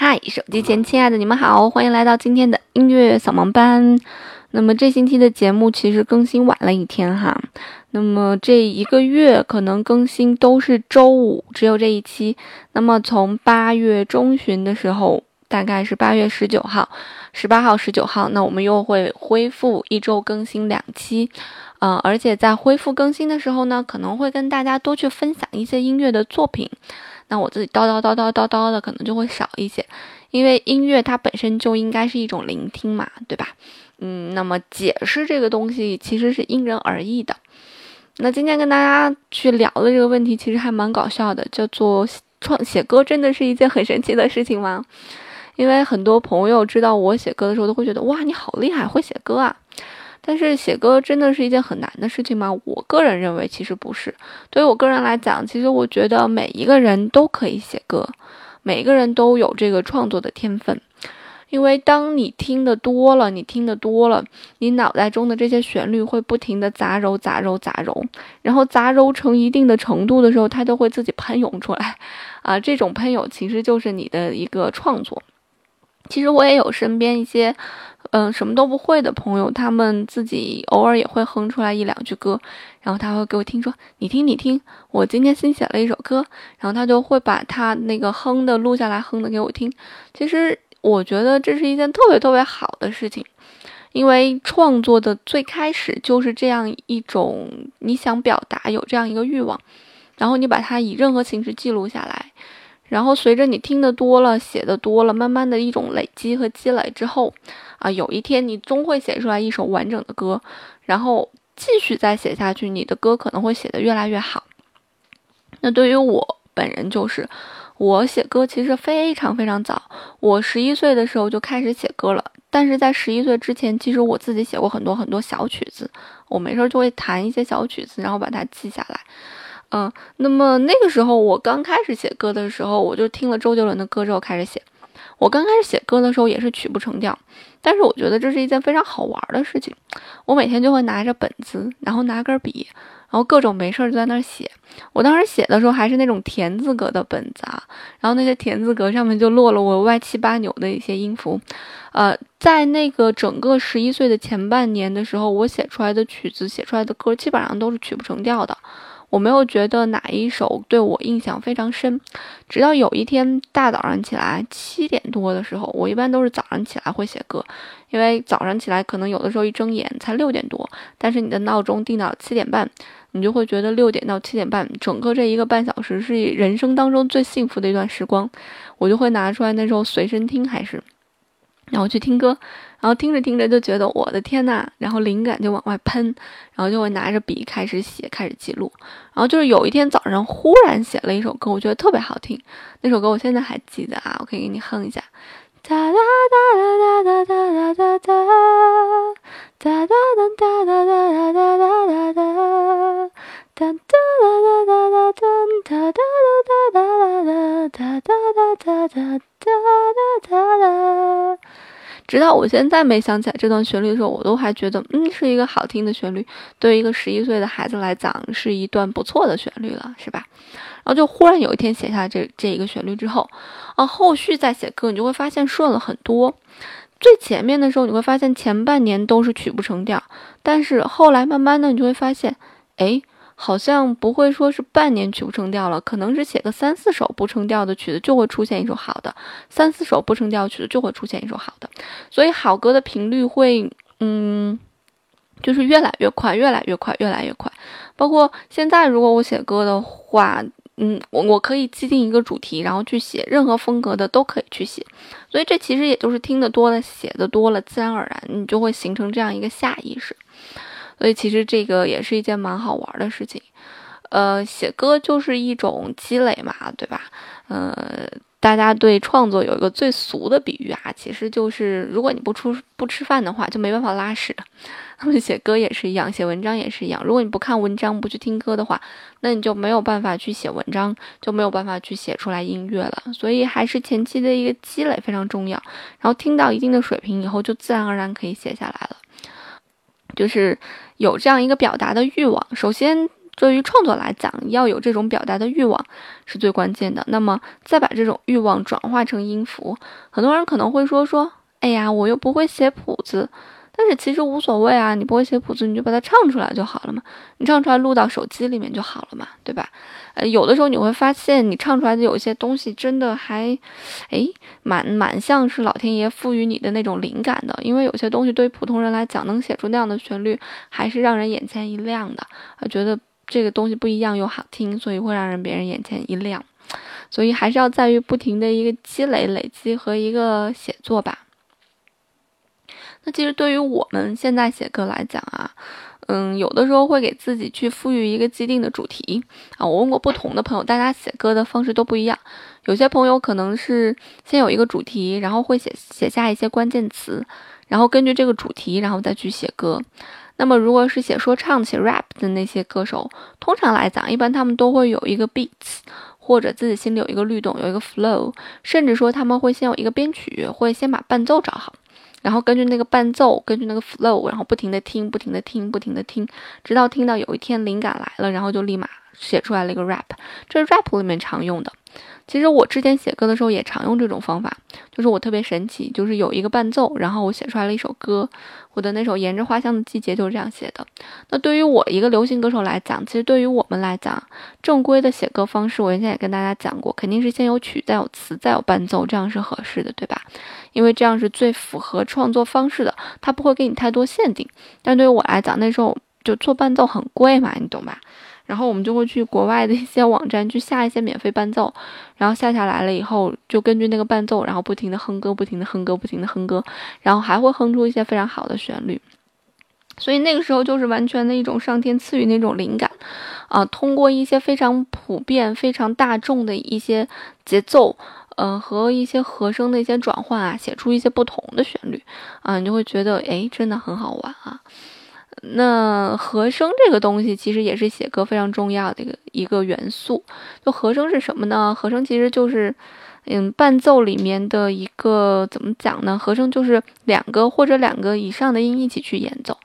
嗨，手机前亲爱的你们好，欢迎来到今天的音乐扫盲班。那么这星期的节目其实更新晚了一天哈。那么这一个月可能更新都是周五，只有这一期。那么从八月中旬的时候，大概是八月十九号、十八号、十九号，那我们又会恢复一周更新两期。呃，而且在恢复更新的时候呢，可能会跟大家多去分享一些音乐的作品。那我自己叨叨叨叨叨叨的可能就会少一些，因为音乐它本身就应该是一种聆听嘛，对吧？嗯，那么解释这个东西其实是因人而异的。那今天跟大家去聊的这个问题其实还蛮搞笑的，叫做创写歌真的是一件很神奇的事情吗？因为很多朋友知道我写歌的时候都会觉得哇，你好厉害，会写歌啊。但是写歌真的是一件很难的事情吗？我个人认为其实不是。对于我个人来讲，其实我觉得每一个人都可以写歌，每个人都有这个创作的天分。因为当你听得多了，你听得多了，你脑袋中的这些旋律会不停的杂糅、杂糅、杂糅，然后杂糅成一定的程度的时候，它都会自己喷涌出来。啊，这种喷涌其实就是你的一个创作。其实我也有身边一些。嗯，什么都不会的朋友，他们自己偶尔也会哼出来一两句歌，然后他会给我听说，你听你听，我今天新写了一首歌，然后他就会把他那个哼的录下来，哼的给我听。其实我觉得这是一件特别特别好的事情，因为创作的最开始就是这样一种你想表达，有这样一个欲望，然后你把它以任何形式记录下来。然后随着你听得多了，写的多了，慢慢的一种累积和积累之后，啊，有一天你终会写出来一首完整的歌，然后继续再写下去，你的歌可能会写得越来越好。那对于我本人就是，我写歌其实非常非常早，我十一岁的时候就开始写歌了。但是在十一岁之前，其实我自己写过很多很多小曲子，我没事就会弹一些小曲子，然后把它记下来。嗯，那么那个时候我刚开始写歌的时候，我就听了周杰伦的歌之后开始写。我刚开始写歌的时候也是曲不成调，但是我觉得这是一件非常好玩的事情。我每天就会拿着本子，然后拿根笔，然后各种没事儿就在那儿写。我当时写的时候还是那种田字格的本子啊，然后那些田字格上面就落了我歪七八扭的一些音符。呃，在那个整个十一岁的前半年的时候，我写出来的曲子、写出来的歌基本上都是曲不成调的。我没有觉得哪一首对我印象非常深，直到有一天大早上起来七点多的时候，我一般都是早上起来会写歌，因为早上起来可能有的时候一睁眼才六点多，但是你的闹钟定到七点半，你就会觉得六点到七点半整个这一个半小时是人生当中最幸福的一段时光，我就会拿出来那时候随身听还是。然后去听歌，然后听着听着就觉得我的天呐，然后灵感就往外喷，然后就会拿着笔开始写，开始记录。然后就是有一天早上忽然写了一首歌，我觉得特别好听，那首歌我现在还记得啊，我可以给你哼一下。哒哒哒哒哒哒哒哒哒，哒哒哒哒哒哒哒哒哒哒，哒哒哒哒哒哒哒，哒哒哒哒哒哒哒哒哒哒哒哒哒哒。直到我现在没想起来这段旋律的时候，我都还觉得，嗯，是一个好听的旋律。对于一个十一岁的孩子来讲，是一段不错的旋律了，是吧？然后就忽然有一天写下这这一个旋律之后，啊，后续再写歌，你就会发现顺了很多。最前面的时候，你会发现前半年都是曲不成调，但是后来慢慢的，你就会发现，哎。好像不会说是半年曲不成调了，可能是写个三四首不成调的曲子就会出现一首好的，三四首不成调曲子就会出现一首好的，所以好歌的频率会，嗯，就是越来越快，越来越快，越来越快。包括现在，如果我写歌的话，嗯，我我可以既定一个主题，然后去写任何风格的都可以去写，所以这其实也就是听得多了，写的多了，自然而然你就会形成这样一个下意识。所以其实这个也是一件蛮好玩的事情，呃，写歌就是一种积累嘛，对吧？呃，大家对创作有一个最俗的比喻啊，其实就是如果你不出不吃饭的话，就没办法拉屎。那么写歌也是一样，写文章也是一样。如果你不看文章，不去听歌的话，那你就没有办法去写文章，就没有办法去写出来音乐了。所以还是前期的一个积累非常重要。然后听到一定的水平以后，就自然而然可以写下来了。就是有这样一个表达的欲望。首先，对于创作来讲，要有这种表达的欲望是最关键的。那么再把这种欲望转化成音符，很多人可能会说说，哎呀，我又不会写谱子。但是其实无所谓啊，你不会写谱子，你就把它唱出来就好了嘛。你唱出来录到手机里面就好了嘛，对吧？呃，有的时候你会发现，你唱出来的有些东西真的还，哎，蛮蛮像是老天爷赋予你的那种灵感的。因为有些东西对于普通人来讲，能写出那样的旋律，还是让人眼前一亮的。啊，觉得这个东西不一样又好听，所以会让人别人眼前一亮。所以还是要在于不停的一个积累、累积和一个写作吧。那其实对于我们现在写歌来讲啊，嗯，有的时候会给自己去赋予一个既定的主题啊。我问过不同的朋友，大家写歌的方式都不一样。有些朋友可能是先有一个主题，然后会写写下一些关键词，然后根据这个主题，然后再去写歌。那么如果是写说唱、写 rap 的那些歌手，通常来讲，一般他们都会有一个 beats，或者自己心里有一个律动，有一个 flow，甚至说他们会先有一个编曲，会先把伴奏找好。然后根据那个伴奏，根据那个 flow，然后不停的听，不停的听，不停的听，直到听到有一天灵感来了，然后就立马写出来了一个 rap，这是 rap 里面常用的。其实我之前写歌的时候也常用这种方法，就是我特别神奇，就是有一个伴奏，然后我写出来了一首歌。我的那首《沿着花香的季节》就是这样写的。那对于我一个流行歌手来讲，其实对于我们来讲，正规的写歌方式，我原先也跟大家讲过，肯定是先有曲，再有词，再有伴奏，这样是合适的，对吧？因为这样是最符合创作方式的，它不会给你太多限定。但对于我来讲，那时候就做伴奏很贵嘛，你懂吧？然后我们就会去国外的一些网站去下一些免费伴奏，然后下下来了以后，就根据那个伴奏，然后不停的哼歌，不停的哼歌，不停的哼歌，然后还会哼出一些非常好的旋律。所以那个时候就是完全的一种上天赐予那种灵感，啊，通过一些非常普遍、非常大众的一些节奏，嗯，和一些和声的一些转换啊，写出一些不同的旋律，啊，你就会觉得，哎，真的很好玩啊。那和声这个东西其实也是写歌非常重要的一个一个元素。就和声是什么呢？和声其实就是，嗯，伴奏里面的一个怎么讲呢？和声就是两个或者两个以上的音一起去演奏。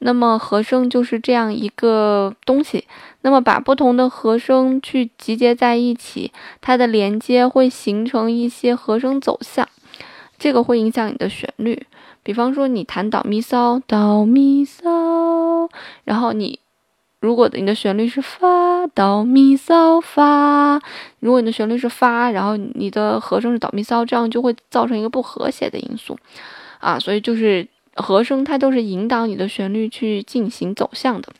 那么和声就是这样一个东西。那么把不同的和声去集结在一起，它的连接会形成一些和声走向，这个会影响你的旋律。比方说，你弹导咪骚，导咪嗦，然后你如果你的旋律是发，导咪骚发，如果你的旋律是发，然后你的和声是导咪骚，这样就会造成一个不和谐的因素啊。所以就是和声它都是引导你的旋律去进行走向的。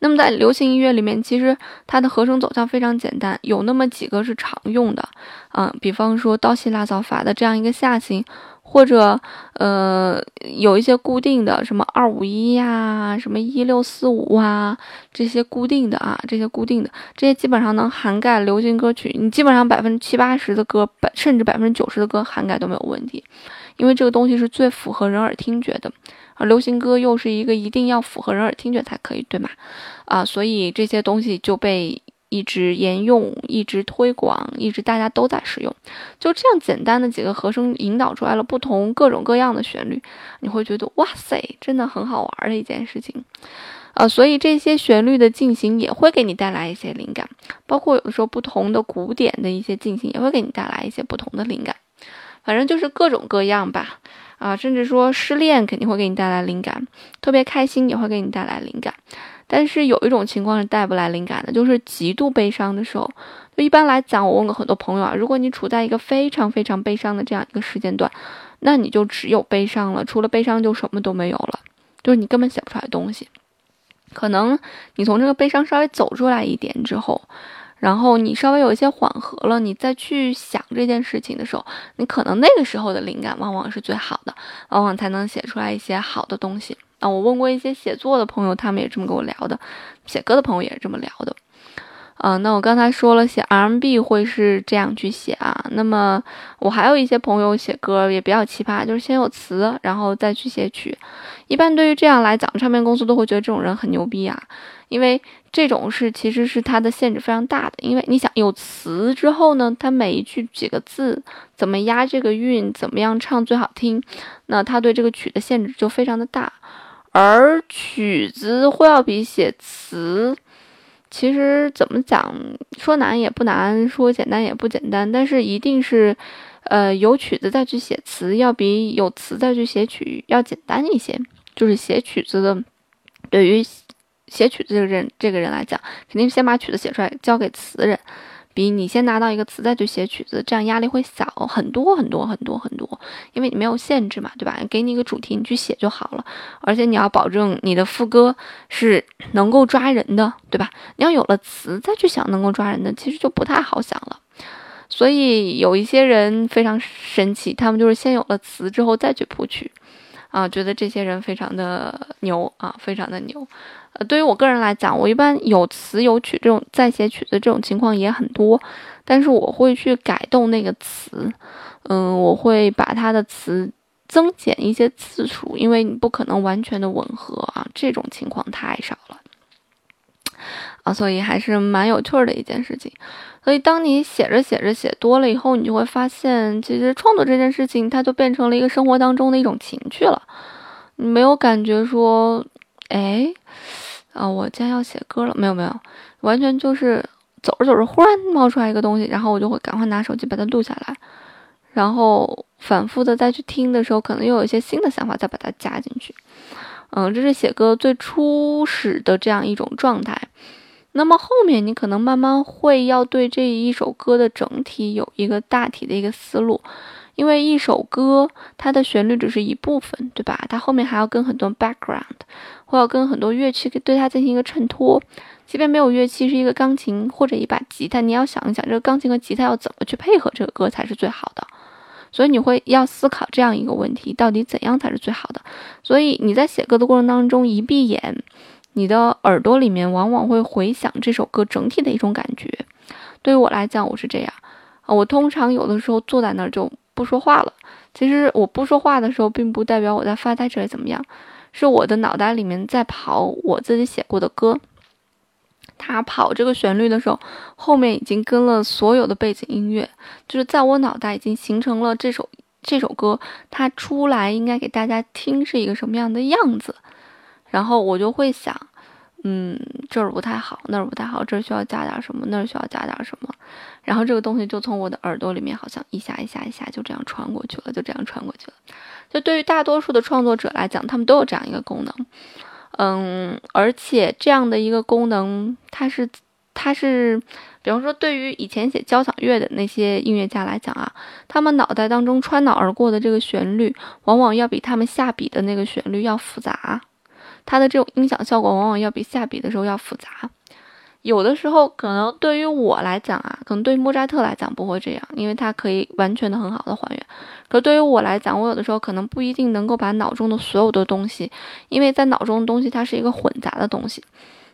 那么在流行音乐里面，其实它的和声走向非常简单，有那么几个是常用的啊。比方说刀西拉造法的这样一个下行。或者，呃，有一些固定的，什么二五一呀，什么一六四五啊，这些固定的啊，这些固定的，这些基本上能涵盖流行歌曲，你基本上百分之七八十的歌，百甚至百分之九十的歌涵盖都没有问题，因为这个东西是最符合人耳听觉的，而流行歌又是一个一定要符合人耳听觉才可以，对吗？啊，所以这些东西就被。一直沿用，一直推广，一直大家都在使用，就这样简单的几个和声引导出来了不同各种各样的旋律，你会觉得哇塞，真的很好玩的一件事情，啊，所以这些旋律的进行也会给你带来一些灵感，包括有的时候不同的古典的一些进行也会给你带来一些不同的灵感，反正就是各种各样吧，啊，甚至说失恋肯定会给你带来灵感，特别开心也会给你带来灵感。但是有一种情况是带不来灵感的，就是极度悲伤的时候。就一般来讲，我问过很多朋友啊，如果你处在一个非常非常悲伤的这样一个时间段，那你就只有悲伤了，除了悲伤就什么都没有了，就是你根本写不出来东西。可能你从这个悲伤稍微走出来一点之后，然后你稍微有一些缓和了，你再去想这件事情的时候，你可能那个时候的灵感往往是最好的，往往才能写出来一些好的东西。啊，我问过一些写作的朋友，他们也这么跟我聊的；写歌的朋友也是这么聊的。啊，那我刚才说了，写 R&B 会是这样去写啊。那么我还有一些朋友写歌也比较奇葩，就是先有词，然后再去写曲。一般对于这样来讲，唱片公司都会觉得这种人很牛逼啊，因为这种是其实是他的限制非常大的。因为你想有词之后呢，他每一句几个字，怎么押这个韵，怎么样唱最好听，那他对这个曲的限制就非常的大。而曲子会要比写词，其实怎么讲，说难也不难，说简单也不简单，但是一定是，呃，有曲子再去写词，要比有词再去写曲要简单一些。就是写曲子的，对于写曲子这个人这个人来讲，肯定先把曲子写出来交给词人。比你先拿到一个词再去写曲子，这样压力会小很多很多很多很多，因为你没有限制嘛，对吧？给你一个主题，你去写就好了。而且你要保证你的副歌是能够抓人的，对吧？你要有了词再去想能够抓人的，其实就不太好想了。所以有一些人非常神奇，他们就是先有了词之后再去谱曲，啊，觉得这些人非常的牛啊，非常的牛。呃，对于我个人来讲，我一般有词有曲这种在写曲子这种情况也很多，但是我会去改动那个词，嗯，我会把它的词增减一些次数，因为你不可能完全的吻合啊，这种情况太少了，啊，所以还是蛮有趣儿的一件事情。所以当你写着写着写多了以后，你就会发现，其实创作这件事情它就变成了一个生活当中的一种情趣了，你没有感觉说。哎，啊，我今天要写歌了，没有没有，完全就是走着走着，忽然冒出来一个东西，然后我就会赶快拿手机把它录下来，然后反复的再去听的时候，可能又有一些新的想法，再把它加进去。嗯，这是写歌最初始的这样一种状态。那么后面你可能慢慢会要对这一首歌的整体有一个大体的一个思路。因为一首歌，它的旋律只是一部分，对吧？它后面还要跟很多 background，或要跟很多乐器对它进行一个衬托。即便没有乐器，是一个钢琴或者一把吉他，你要想一想，这个钢琴和吉他要怎么去配合这个歌才是最好的。所以你会要思考这样一个问题：到底怎样才是最好的？所以你在写歌的过程当中，一闭眼，你的耳朵里面往往会回响这首歌整体的一种感觉。对于我来讲，我是这样啊，我通常有的时候坐在那儿就。不说话了。其实我不说话的时候，并不代表我在发呆之类怎么样，是我的脑袋里面在跑我自己写过的歌。它跑这个旋律的时候，后面已经跟了所有的背景音乐，就是在我脑袋已经形成了这首这首歌，它出来应该给大家听是一个什么样的样子。然后我就会想。嗯，这儿不太好，那儿不太好，这儿需要加点什么，那儿需要加点什么，然后这个东西就从我的耳朵里面好像一下一下一下就这样穿过去了，就这样穿过去了。就对于大多数的创作者来讲，他们都有这样一个功能，嗯，而且这样的一个功能，它是它是，比方说对于以前写交响乐的那些音乐家来讲啊，他们脑袋当中穿脑而过的这个旋律，往往要比他们下笔的那个旋律要复杂。它的这种音响效果往往要比下笔的时候要复杂，有的时候可能对于我来讲啊，可能对于莫扎特来讲不会这样，因为它可以完全的很好的还原。可对于我来讲，我有的时候可能不一定能够把脑中的所有的东西，因为在脑中的东西它是一个混杂的东西，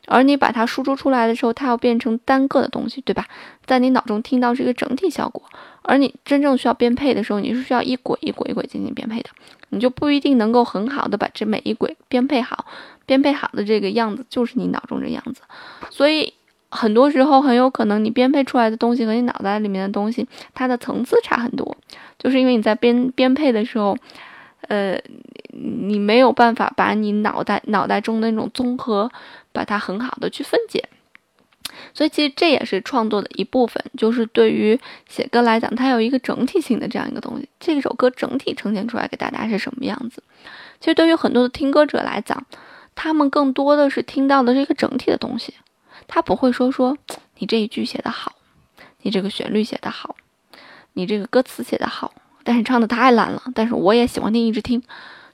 而你把它输出出来的时候，它要变成单个的东西，对吧？在你脑中听到是一个整体效果，而你真正需要编配的时候，你是需要一轨一轨一轨进行编配的。你就不一定能够很好的把这每一轨编配好，编配好的这个样子就是你脑中这样子，所以很多时候很有可能你编配出来的东西和你脑袋里面的东西，它的层次差很多，就是因为你在编编配的时候，呃，你没有办法把你脑袋脑袋中的那种综合，把它很好的去分解。所以其实这也是创作的一部分，就是对于写歌来讲，它有一个整体性的这样一个东西。这首歌整体呈现出来给大家是什么样子？其实对于很多的听歌者来讲，他们更多的是听到的是一个整体的东西，他不会说说你这一句写得好，你这个旋律写得好，你这个歌词写得好，但是唱的太烂了。但是我也喜欢听，一直听。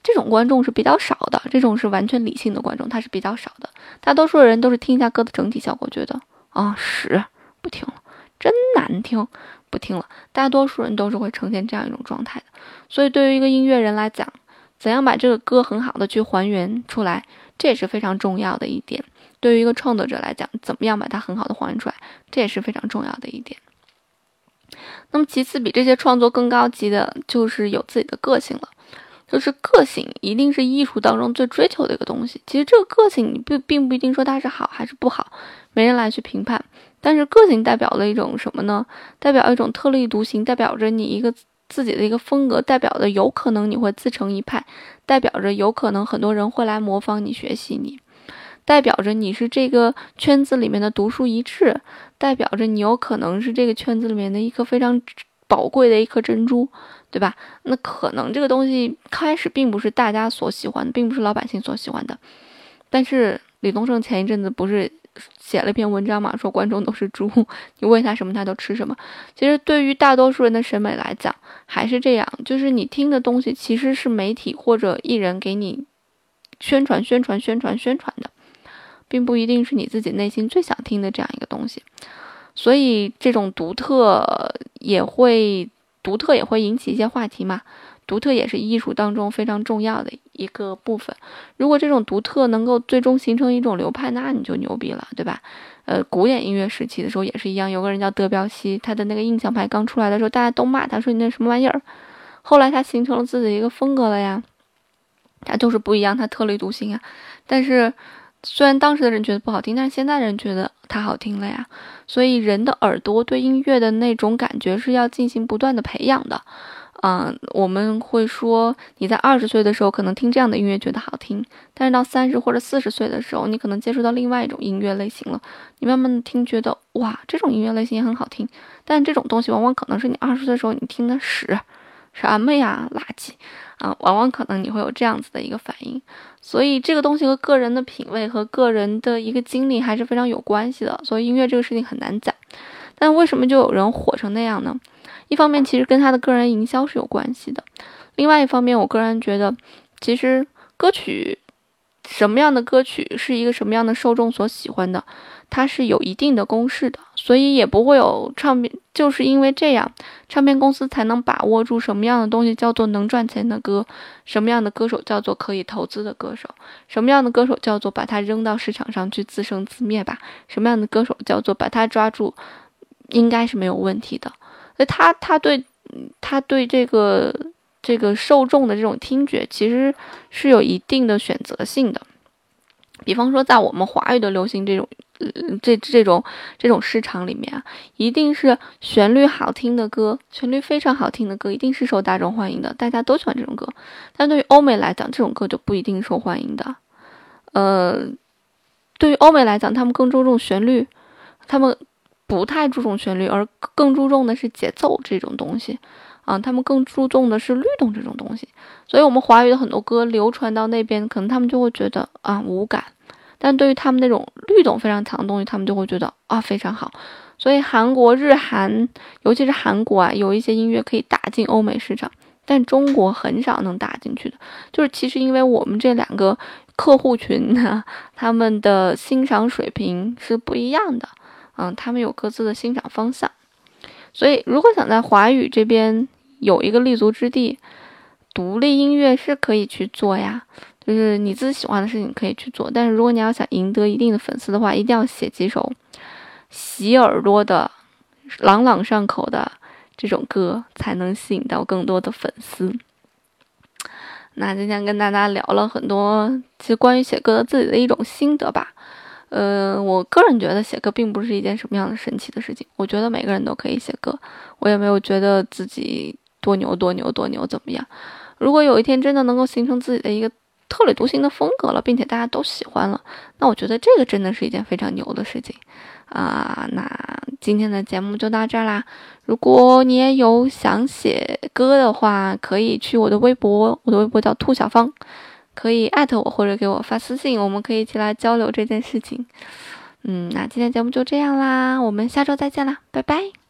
这种观众是比较少的，这种是完全理性的观众，他是比较少的。大多数人都是听一下歌的整体效果，觉得。啊，屎，不听了，真难听，不听了。大多数人都是会呈现这样一种状态的，所以对于一个音乐人来讲，怎样把这个歌很好的去还原出来，这也是非常重要的一点。对于一个创作者来讲，怎么样把它很好的还原出来，这也是非常重要的一点。那么其次，比这些创作更高级的，就是有自己的个性了。就是个性一定是艺术当中最追求的一个东西。其实这个个性，你不并不一定说它是好还是不好，没人来去评判。但是个性代表了一种什么呢？代表一种特立独行，代表着你一个自己的一个风格，代表的有可能你会自成一派，代表着有可能很多人会来模仿你、学习你。代表着你是这个圈子里面的独树一帜，代表着你有可能是这个圈子里面的一颗非常宝贵的一颗珍珠，对吧？那可能这个东西开始并不是大家所喜欢的，并不是老百姓所喜欢的。但是李宗盛前一阵子不是写了一篇文章嘛，说观众都是猪，你喂他什么他都吃什么。其实对于大多数人的审美来讲，还是这样，就是你听的东西其实是媒体或者艺人给你宣传、宣传、宣传、宣传的。并不一定是你自己内心最想听的这样一个东西，所以这种独特也会独特也会引起一些话题嘛。独特也是艺术当中非常重要的一个部分。如果这种独特能够最终形成一种流派，那你就牛逼了，对吧？呃，古典音乐时期的时候也是一样，有个人叫德彪西，他的那个印象派刚出来的时候，大家都骂他说你那什么玩意儿。后来他形成了自己的一个风格了呀，他就是不一样，他特立独行啊。但是。虽然当时的人觉得不好听，但是现在人觉得它好听了呀。所以人的耳朵对音乐的那种感觉是要进行不断的培养的。嗯，我们会说你在二十岁的时候可能听这样的音乐觉得好听，但是到三十或者四十岁的时候，你可能接触到另外一种音乐类型了。你慢慢的听，觉得哇，这种音乐类型也很好听。但这种东西往往可能是你二十岁的时候你听的屎，什么呀，垃圾。啊，往往可能你会有这样子的一个反应，所以这个东西和个人的品味和个人的一个经历还是非常有关系的。所以音乐这个事情很难讲，但为什么就有人火成那样呢？一方面其实跟他的个人营销是有关系的，另外一方面，我个人觉得，其实歌曲什么样的歌曲是一个什么样的受众所喜欢的。它是有一定的公式的，所以也不会有唱片，就是因为这样，唱片公司才能把握住什么样的东西叫做能赚钱的歌，什么样的歌手叫做可以投资的歌手，什么样的歌手叫做把它扔到市场上去自生自灭吧，什么样的歌手叫做把它抓住，应该是没有问题的。所以他他对他对这个这个受众的这种听觉其实是有一定的选择性的，比方说在我们华语的流行这种。这这种这种市场里面啊，一定是旋律好听的歌，旋律非常好听的歌，一定是受大众欢迎的，大家都喜欢这种歌。但对于欧美来讲，这种歌就不一定受欢迎的。呃，对于欧美来讲，他们更注重旋律，他们不太注重旋律，而更注重的是节奏这种东西啊，他们更注重的是律动这种东西。所以，我们华语的很多歌流传到那边，可能他们就会觉得啊无感。但对于他们那种律动非常强的东西，他们就会觉得啊非常好。所以韩国、日韩，尤其是韩国啊，有一些音乐可以打进欧美市场，但中国很少能打进去的。就是其实因为我们这两个客户群呢，他们的欣赏水平是不一样的，嗯，他们有各自的欣赏方向。所以如果想在华语这边有一个立足之地，独立音乐是可以去做呀。就是你自己喜欢的事情可以去做，但是如果你要想赢得一定的粉丝的话，一定要写几首洗耳朵的、朗朗上口的这种歌，才能吸引到更多的粉丝。那今天跟大家聊了很多，其实关于写歌的自己的一种心得吧。呃，我个人觉得写歌并不是一件什么样的神奇的事情，我觉得每个人都可以写歌，我也没有觉得自己多牛多牛多牛怎么样。如果有一天真的能够形成自己的一个。特立独行的风格了，并且大家都喜欢了，那我觉得这个真的是一件非常牛的事情啊！那今天的节目就到这儿啦。如果你也有想写歌的话，可以去我的微博，我的微博叫兔小芳，可以艾特我或者给我发私信，我们可以一起来交流这件事情。嗯，那今天节目就这样啦，我们下周再见啦，拜拜。